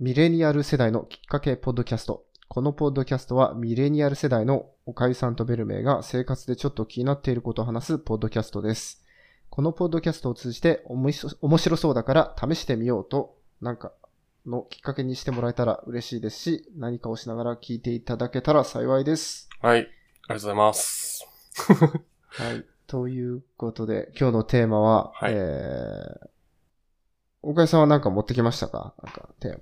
ミレニアル世代のきっかけポッドキャスト。このポッドキャストはミレニアル世代のおかゆさんとベルメイが生活でちょっと気になっていることを話すポッドキャストです。このポッドキャストを通じて面白そうだから試してみようと、なんかのきっかけにしてもらえたら嬉しいですし、何かをしながら聞いていただけたら幸いです。はい。ありがとうございます。はい。ということで、今日のテーマは、はいえー、おかゆさんは何か持ってきましたか？なんかテーマ。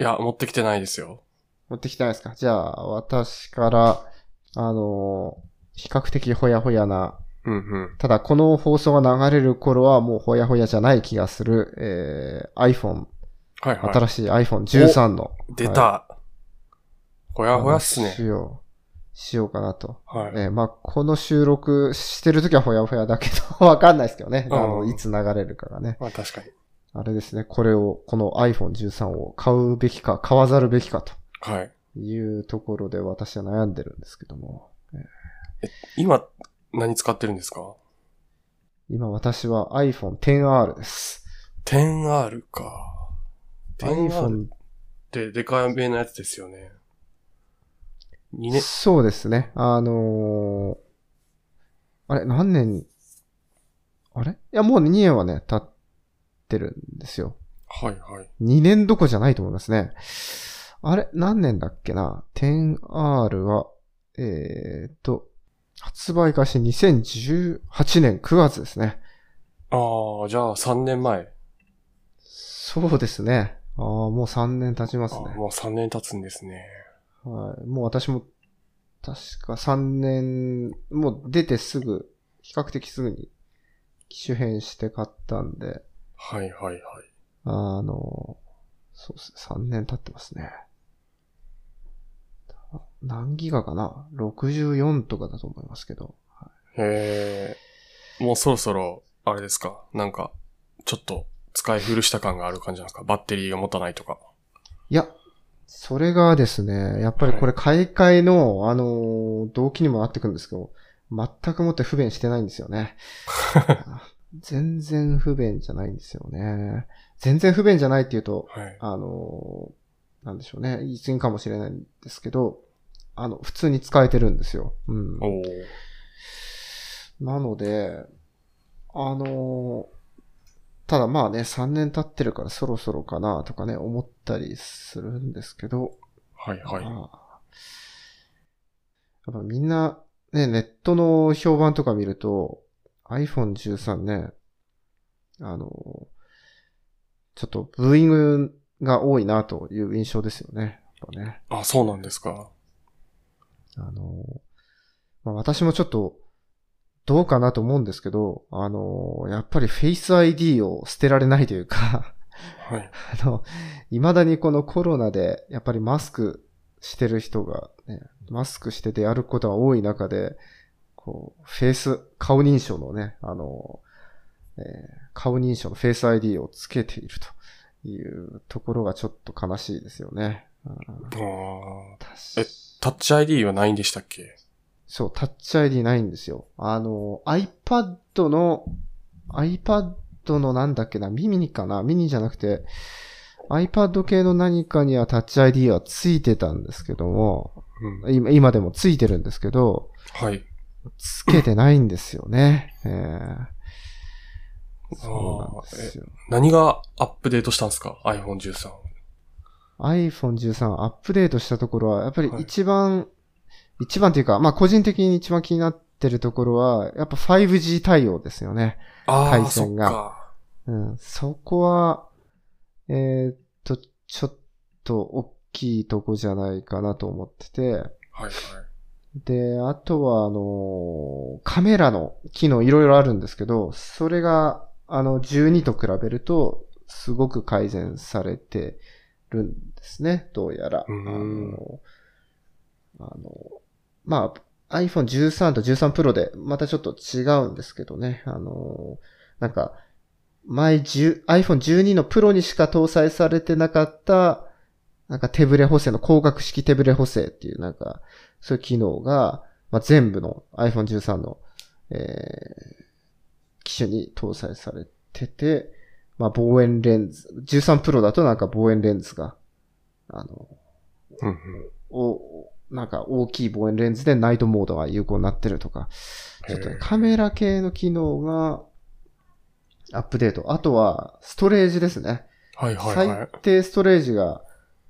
いや、持ってきてないですよ。持ってきてないですか？じゃあ、私から、あのー比較的ほやほやな、うんうん。ただこの放送が流れる頃はもうほやほやじゃない気がする、えー、iPhone、はいはい。新しい iPhone13 の。出た。ほやほやっすね。しよう、しようかなと。はい。えーまあ、この収録してるときはほやほやだけど、わかんないですけどね。あの、うんいつ流れるかがね。まあ確かに。あれですね、これを、この iPhone13 を買うべきか、買わざるべきかとはい。いうところで私は悩んでるんですけども。今、何使ってるんですか？今私は iPhone XR です。10R か。10R ってデカめのやつですよね。2年、そうですね。あのーあれ、何年、あれ？いや、もう2年はね、経ってるんですよ。はいはい。2年どころじゃないと思いますね。あれ何年だっけな ?10R は、えーっと、発売開始2018年9月ですね。ああ、じゃあ3年前。そうですね。ああ、もう3年経ちますね。あもう3年経つんですね。はい。もう私も、確か3年、もう出てすぐ、比較的すぐに機種変して買ったんで、はいはいはい。あの、そうですね。3年経ってますね。何ギガかな ?64 とかだと思いますけど。へえ。もうそろそろ、あれですか？なんか、ちょっと使い古した感がある感じなんですか？バッテリーが持たないとか。いや、それがですね、やっぱりこれ買い替えの、あの、動機にもなってくるんですけど、全くもって不便してないんですよね。全然不便じゃないんですよね。全然不便じゃないっていうと、はい。あの、なんでしょうね。言い過ぎかもしれないんですけど、あの、普通に使えてるんですよ。うん。なので、あの、ただまあね、3年経ってるからそろそろかなとかね、思ったりするんですけど、はいはい。まあやっぱみんな、ね、ネットの評判とか見ると、iPhone13 ね、あの、ちょっとブーイングが多いなという印象ですよね。やっぱね。あ、そうなんですか。あの、まあ、私もちょっと、どうかなと思うんですけど、あの、やっぱり Face ID を捨てられないというか、はい。あの、未だにこのコロナで、やっぱりマスクしてる人が、ね、マスクしててやることが多い中で、こう、フェイス、顔認証のね、あの、えー顔認証のフェイス ID をつけているというところがちょっと悲しいですよね。うんえタッチ ID はないんでしたっけ？そう、タッチ ID ないんですよ。あの、iPad の、iPad のなんだっけな、ミニかな？ミニじゃなくて、iPad 系の何かにはタッチ ID はついてたんですけども、うん。今今でもついてるんですけど、はい。つけてないんですよね。えーそうなんですよ。何がアップデートしたんですか ?iPhone13。iPhone13 アップデートしたところは、やっぱりはい一番、一番というか、まあ個人的に一番気になってるところは、やっぱ 5G 対応ですよね。ああ、そ回線が。うん、そこは、えーっと、ちょっと大きいとこじゃないかなと思ってて、はいはい。で、あとは、あの、カメラの機能いろいろあるんですけど、それが、あの、12と比べると、すごく改善されてるんですね、どうやら。あうん。の、あの、まあ、iPhone 13と13 Pro でまたちょっと違うんですけどね、あの、なんか、前10 iPhone 12の Pro にしか搭載されてなかった、なんか手ブレ補正の光学式手ブレ補正っていうなんか、そういう機能が、まあ、全部の iPhone 13の、えー、機種に搭載されてて、まあ、望遠レンズ、13 Pro だとなんか望遠レンズが、あの、うんうん。お、なんか大きい望遠レンズでナイトモードが有効になってるとか、ちょっとカメラ系の機能がアップデート。あとは、ストレージですね。はいはいはい最。低ストレージが、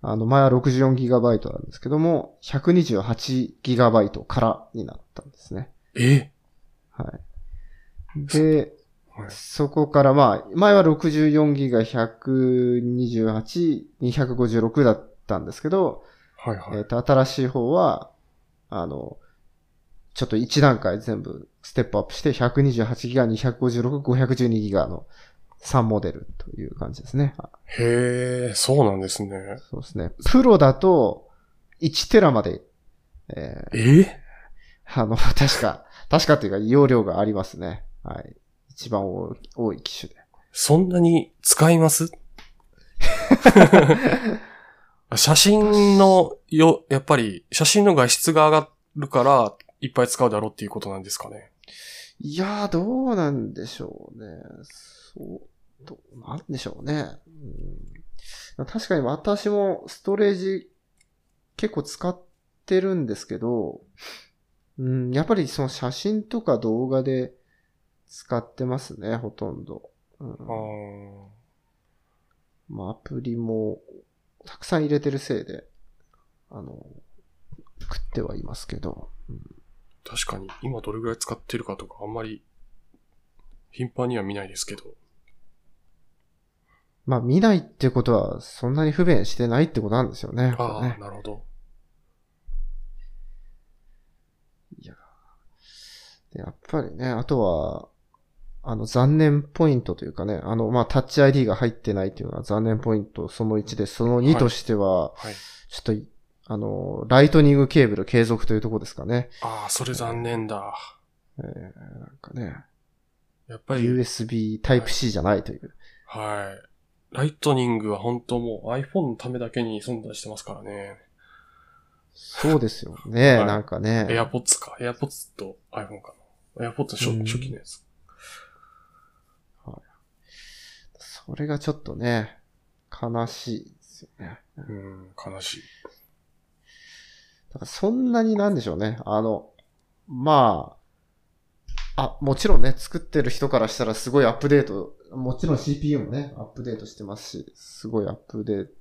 あの、前は 64GB なんですけども、128GB からになったんですね。え？はい。で、はいそこからまあ、前は 64GB が128、256だったんですけど、はいはい。えっ、と、新しい方は、あの、ちょっと一段階全部ステップアップして、128ギガ、256、512ギガの3モデルという感じですね。あへえ、そうなんですね。そうですね。プロだと、1テラまで、えーえ？あの、確か、確かというか、容量がありますね。はい。一番多い多い機種で。そんなに使います？写真のよ、やっぱり写真の画質が上がるからいっぱい使うだろうっていうことなんですかね？いやー、どうなんでしょうね。そう、どうなんでしょうね。うん、確かに私もストレージ結構使ってるんですけど、うん、やっぱりその写真とか動画で使ってますね、ほとんど。うんあーまあ、アプリもたくさん入れてるせいで、あの、食ってはいますけど。確かに今どれぐらい使ってるかとかあんまり頻繁には見ないですけど。まあ、見ないってことは、そんなに不便してないってことなんですよね。ああ、ねなるほど。いや。でやっぱりね、あとは、あの、残念ポイントというかね、あの、まあ、タッチ ID が入ってないっていうのは残念ポイントその1で、その2としては、はい。ちょっとい、あの、ライトニングケーブル継続というところですかね。ああ、それ残念だ。えー、なんかね、やっぱり、USB Type-C じゃないという。はい。ライトニングは本当もう iPhone のためだけに存在してますからね。そうですよね、はいなんかね。AirPods か。AirPods と iPhone かな。AirPods 初うん初期のやつ。それがちょっとね、悲しいですよね。うん、悲しい。だからそんなになんでしょうね。あの、まあ、あ、もちろんね、作ってる人からしたらすごいアップデート、もちろん CPU もね、アップデートしてますし、すごいアップデート、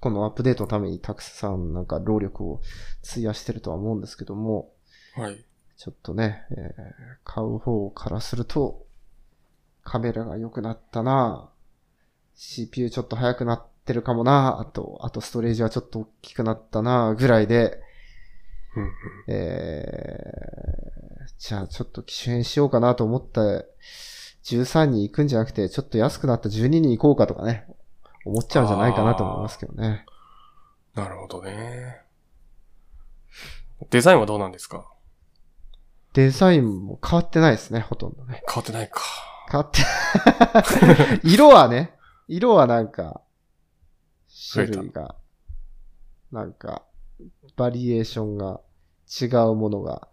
このアップデートのためにたくさんなんか労力を費やしてるとは思うんですけども、はい。ちょっとね、えー買う方からすると、カメラが良くなったな CPU ちょっと速くなってるかもなあと、あとストレージはちょっと大きくなったなぐらいで、えー、じゃあちょっと機種変しようかなと思った13に行くんじゃなくて、ちょっと安くなった12に行こうかとかね、思っちゃうんじゃないかなと思いますけどね。なるほどね。デザインはどうなんですか？デザインも変わってないですね、ほとんどね。変わってないか。変わって、色はね、色はなんか、種類が、なんか、バリエーションが違うものが、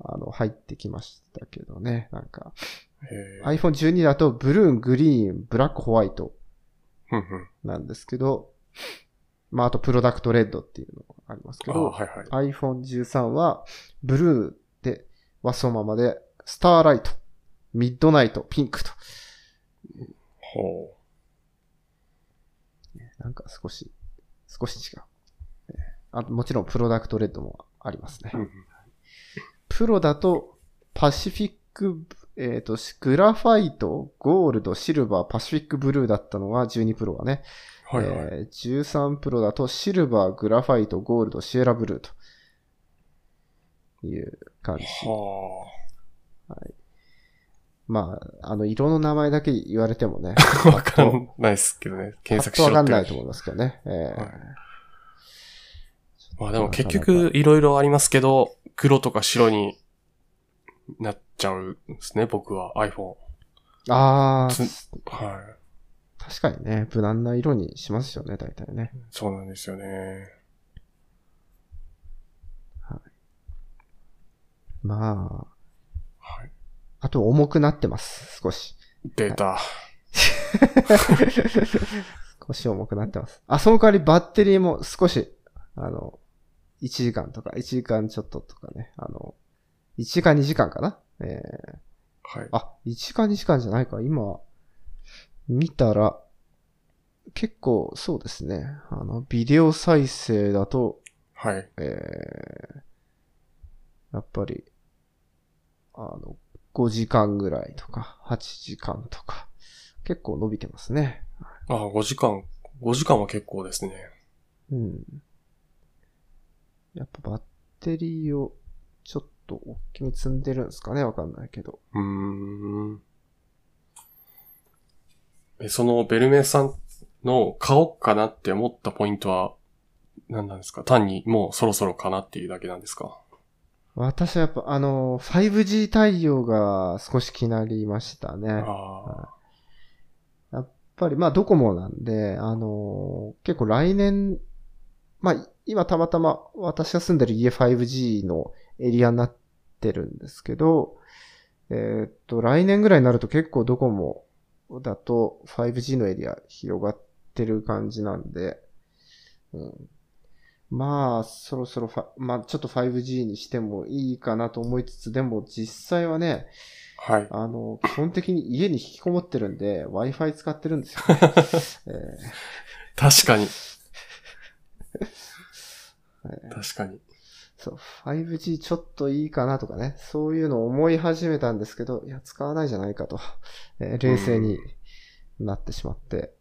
あの、入ってきましたけどね。なんか、iPhone 12だと、ブルーン、グリーン、ブラック、ホワイト。なんですけど、まあ、あと、プロダクトレッドっていうのがありますけあど、はいはい。iPhone 13は、ブルーで、はそのままで、スターライト、ミッドナイト、ピンクと、ほなんか少し、少し違う。えーあともちろんプロダクトレッドもありますね。プロだと、パシフィック、えっ、と、グラファイト、ゴールド、シルバー、パシフィックブルーだったのが12プロがね。はいはい。えー13プロだと、シルバー、グラファイト、ゴールド、シエラブルーという感じ。はまあ、あの、色の名前だけ言われてもね、あ。わかんないですけどね。検索しろっわかんないと思いますけどね。えーはいまあでも結局いろいろありますけど、黒とか白になっちゃうんですね、僕は iPhone。ああ、つはい。確かにね、無難な色にしますよね、大体ね。そうなんですよね。まあ、はい。あと重くなってます、少し。データ。腰重くなってます。あ、その代わりバッテリーも少し、あの、1時間とか、1時間ちょっととかね、あの、1時間2時間かな？えー、はい。あ、1時間2時間じゃないか。今、見たら、結構そうですね。あの、ビデオ再生だと、はい。えー、やっぱり、あの、5時間ぐらいとか、8時間とか、結構伸びてますね。あ、5時間、5時間は結構ですね。うん。やっぱバッテリーをちょっと大きめ積んでるんですかねわかんないけど。うーん。え、そのベルメさんの買おうかなって思ったポイントは何なんですか？単にもうそろそろかなっていうだけなんですか？私はやっぱあの、5G 対応が少し気になりましたね。やっあぱりまあドコモなんで、あの、結構来年、まあ今たまたま私が住んでる家 5G のエリアになってるんですけど、えーっと、来年ぐらいになると結構ドコモだと 5G のエリア広がってる感じなんで、うん、まあ、そろそろまあちょっと 5G にしてもいいかなと思いつつ、でも実際はね、あ。はい。あの、基本的に家に引きこもってるんで、Wi-Fi 使ってるんですよ、ね え確かに。ー確かに。そう、5G ちょっといいかなとかね、そういうのを思い始めたんですけど、いや、使わないじゃないかと、えー冷静になってしまって、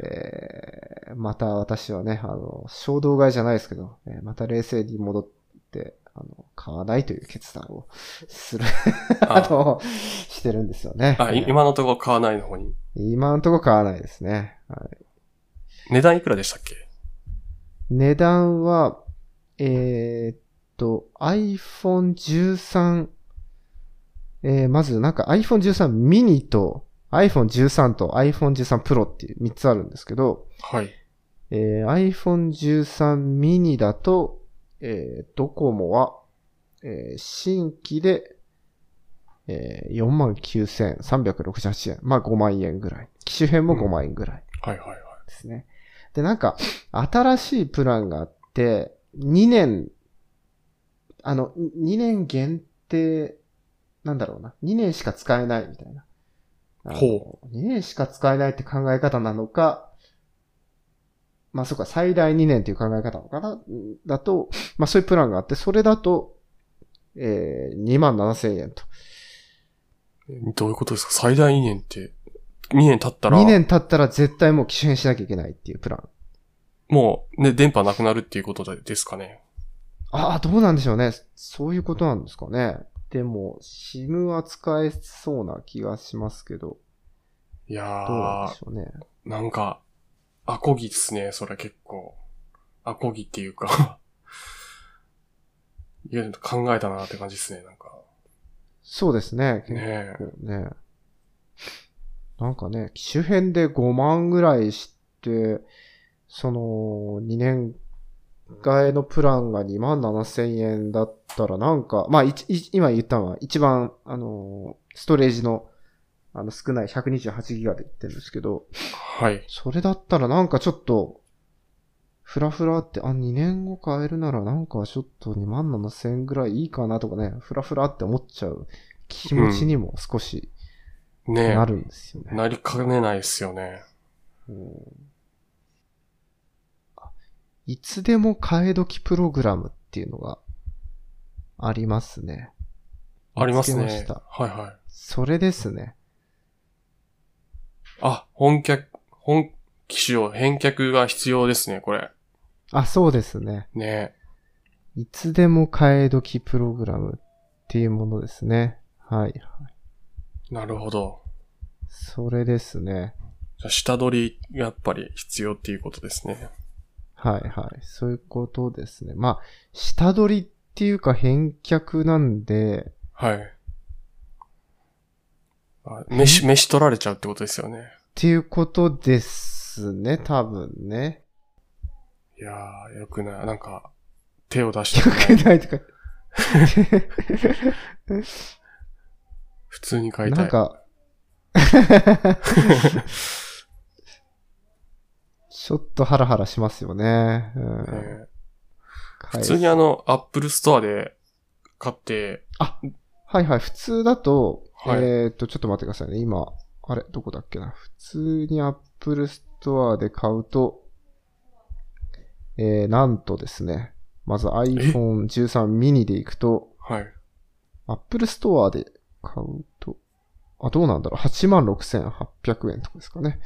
えーまた私はね、あの、衝動買いじゃないですけど、えーまた冷静に戻って、あの、買わないという決断をする、あ あの、してるんですよね。あ、い今のところ買わないの方に？今のところ買わないですね。はい値段いくらでしたっけ？値段は、えーっと、iPhone 13、えーまずなんか iPhone 13 mini と iPhone 13と iPhone 13 Pro っていう3つあるんですけど、はい。えー iPhone 13 mini だと、えードコモは、えー新規で、えー、49,368円。まあ5万円ぐらい。機種編も5万円ぐらい。はいはいはい。ですね。で、なんか、新しいプランがあって、2年、あの、2年限定、なんだろうな。2年しか使えないみたいな。ほ2年しか使えないって考え方なのか、まあそうか、最大2年っていう考え方なのかなだと、まあそういうプランがあって、それだと、えー、2万7千円と。えどういうことですか？最大2年って、2年経ったら、2年経ったら絶対もう機種変しなきゃいけないっていうプラン。もうね、電波なくなるっていうことでですかね。ああ、どうなんでしょうね。そういうことなんですかね。でも、SIM は使えそうな気がしますけど、いやどうなんーでし、ょうね。なんか、アコギですね、それ結構。アコギっていうか いや、考えたなって感じですね、なんか。そうですね。結ね構ね。なんかね、機種編で5万ぐらいして、その、2年替えのプランが2万7千円だったらなんか、まあ、いちい今言ったのは一番、あのー、ストレージの、あの、少ない128ギガで言ってるんですけど、はい。それだったらなんかちょっと、ふらふらって、あ、2年後買えるならなんかちょっと2万7千円ぐらいいいかなとかね、ふらふらって思っちゃう気持ちにも少しねなるんですよね。なりかねないですよね。うんあいつでも替え時プログラムっていうのがありますね。ありますねまし。たはいはい。それですね。あ、本客、本機種を返却が必要ですね、これ。あ、そうですね。ねいつでも替え時プログラムっていうものですね。はい。はいなるほど。それですね。じゃあ下取りがやっぱり必要っていうことですね。はいはい。そういうことですね。まあ、下取りっていうか返却なんで、はい。あ飯、飯取られちゃうってことですよね。っていうことですね。多分ね。いやー、よくない。なんか、手を出してよくないとか。普通に買いたい。なんか、ちょっとハラハラしますよね。うんえー普普通にあの、アップルストアで買って、はいはい、普通だと、はいえーっと、ちょっと待ってくださいね。今、あれ、どこだっけな？普通に Apple Store で買うと、えー、なんとですね、まず iPhone 13 mini でいくと、はい。Apple Store で買うと、あ、どうなんだろう？86,800円とかですかね。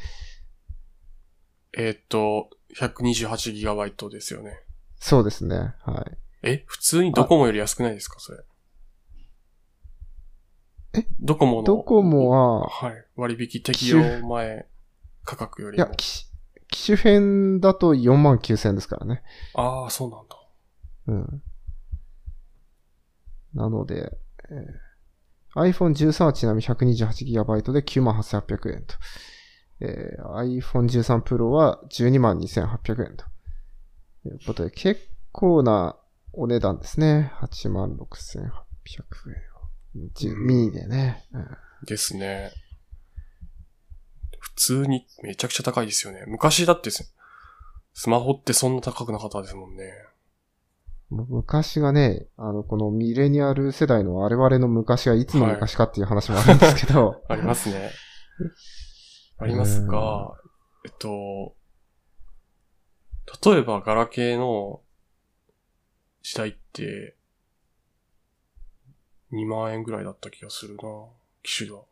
えーっと、128GB ですよね。そうですね。はい。え普通にドコモより安くないですか？それ。え？ドコモの。ドコモは、はい。割引適用前価格よりも。いや、機機種編だと49,000円ですからね。ああ、そうなんだ。うん。なので、えー iPhone 13はちなみに 128GB で98,800円と。えー iPhone 13 Pro は122,2800円と。いうことで、結構なお値段ですね。86,800円ミニでね。うんですね。普通にめちゃくちゃ高いですよね。昔だってススマホってそんな高くなかったですもんね。昔がね、あの、このミレニアル世代の我々の昔はいつの昔かっていう話もあるんですけど、ありますね。ありますが、えっと、例えばガラケーの時代って、2万円ぐらいだった気がするな機種は。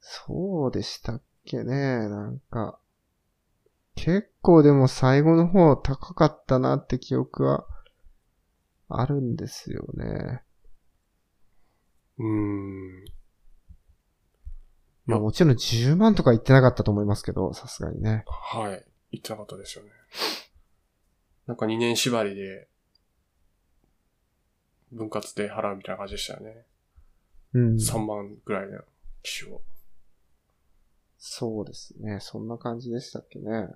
そうでしたっけね、なんか。結構でも最後の方高かったなって記憶はあるんですよね。うーん。まあもちろん10万とか言ってなかったと思いますけど、さすがにね。はい。言ってなかったですよね。なんか2年縛りで、分割で払うみたいな感じでしたよね。うん。3万ぐらいの機種を。そうですね。そんな感じでしたっけね。うん、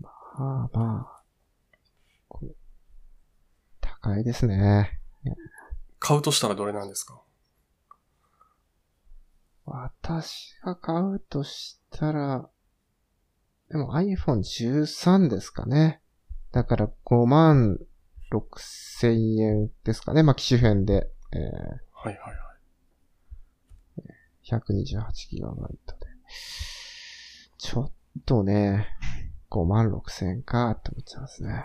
まあまあ。高いですね。買うとしたらどれなんですか？私が買うとしたら、でも iPhone 13ですかね。だから5万6千円ですかね。まあ、機種編で、えはいはいはい。ー、128GB で。ちょっとね、5万6千円かって思っちゃいますね。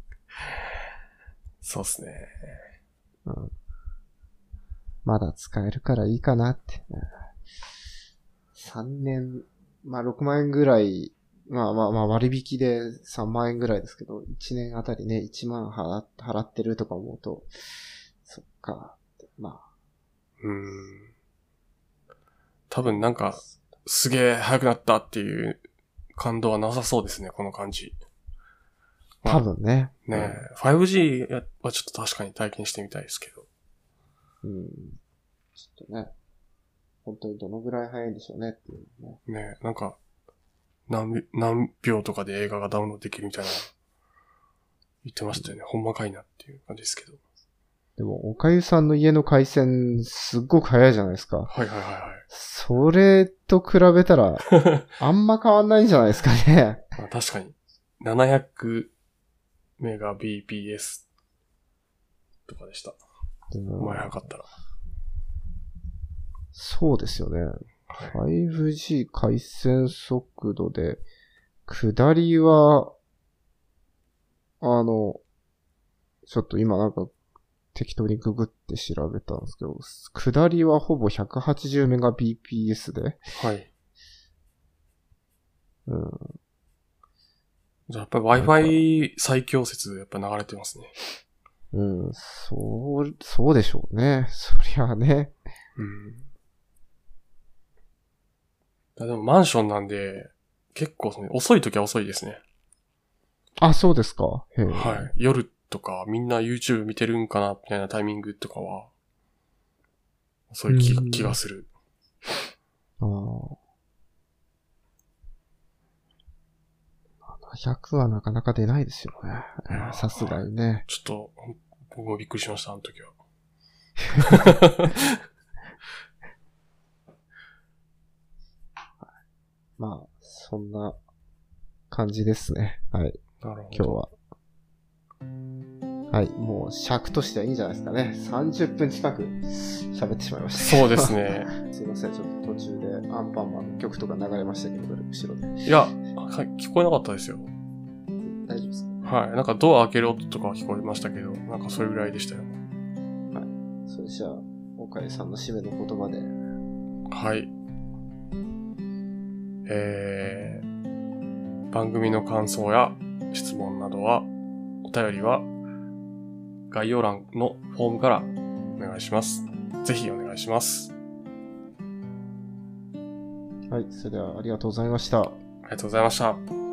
そうっすね。うん。まだ使えるからいいかなって。3年、まあ6万円ぐらい、まあまあまあ割引で3万円ぐらいですけど、1年あたりね、1万払払ってるとか思うと、そっかまうーん。多分なんか、すげえ速くなったっていう感動はなさそうですね、この感じ。あ、多分ね。ねえ、5G はちょっと確かに体験してみたいですけど。うん。ちょっとね、本当にどのぐらい早いんでしょうねっていうね。ねえ、なんか、何び、何秒とかで映画がダウンロードできるみたいな、言ってましたよね。ほんまかいなっていう感じですけど。でも、おかゆさんの家の回線、すっごく早いじゃないですか。はいはいはいはい。それと比べたら、あんま変わんないんじゃないですかね。まあ、確かに。700メガ BPS とかでした。前早かったら。そうですよね。はい。5G 回線速度で、下りは、あの、ちょっと今なんか適当にググって調べたんですけど、下りはほぼ180メガ BPS で、はい。うん、じゃあやっぱり Wi-Fi 最強説やっぱ流れてますね。うん、そう、そうでしょうね。そりゃあね。うん。あでもマンションなんで、結構その遅い時は遅いですね。あ、そうですか。へえはい。夜とかみんな YouTube 見てるんかなみたいなタイミングとかは、遅い気がうん気がする。ああ。100はなかなか出ないですよねさすがにね。ちょっと、僕もびっくりしました、あの時は。まあ、そんな感じですね。はい、なるほど。今日は。はい、もう尺としてはいいんじゃないですかね。30分近く喋ってしまいました。そうです。ね。すいません、ちょっと途中でアンパンマンの曲とか流れましたけど、後ろで。いや、はい聞こえなかったですよ。はい。なんかドア開ける音とかは聞こえましたけど、なんかそれぐらいでしたよ。かそれじゃあ、岡井さんの締めの言葉で。はい。えー、番組の感想や質問などは、お便りは概要欄のフォームからお願いします。ぜひお願いします。はい、それではありがとうございました。ありがとうございました。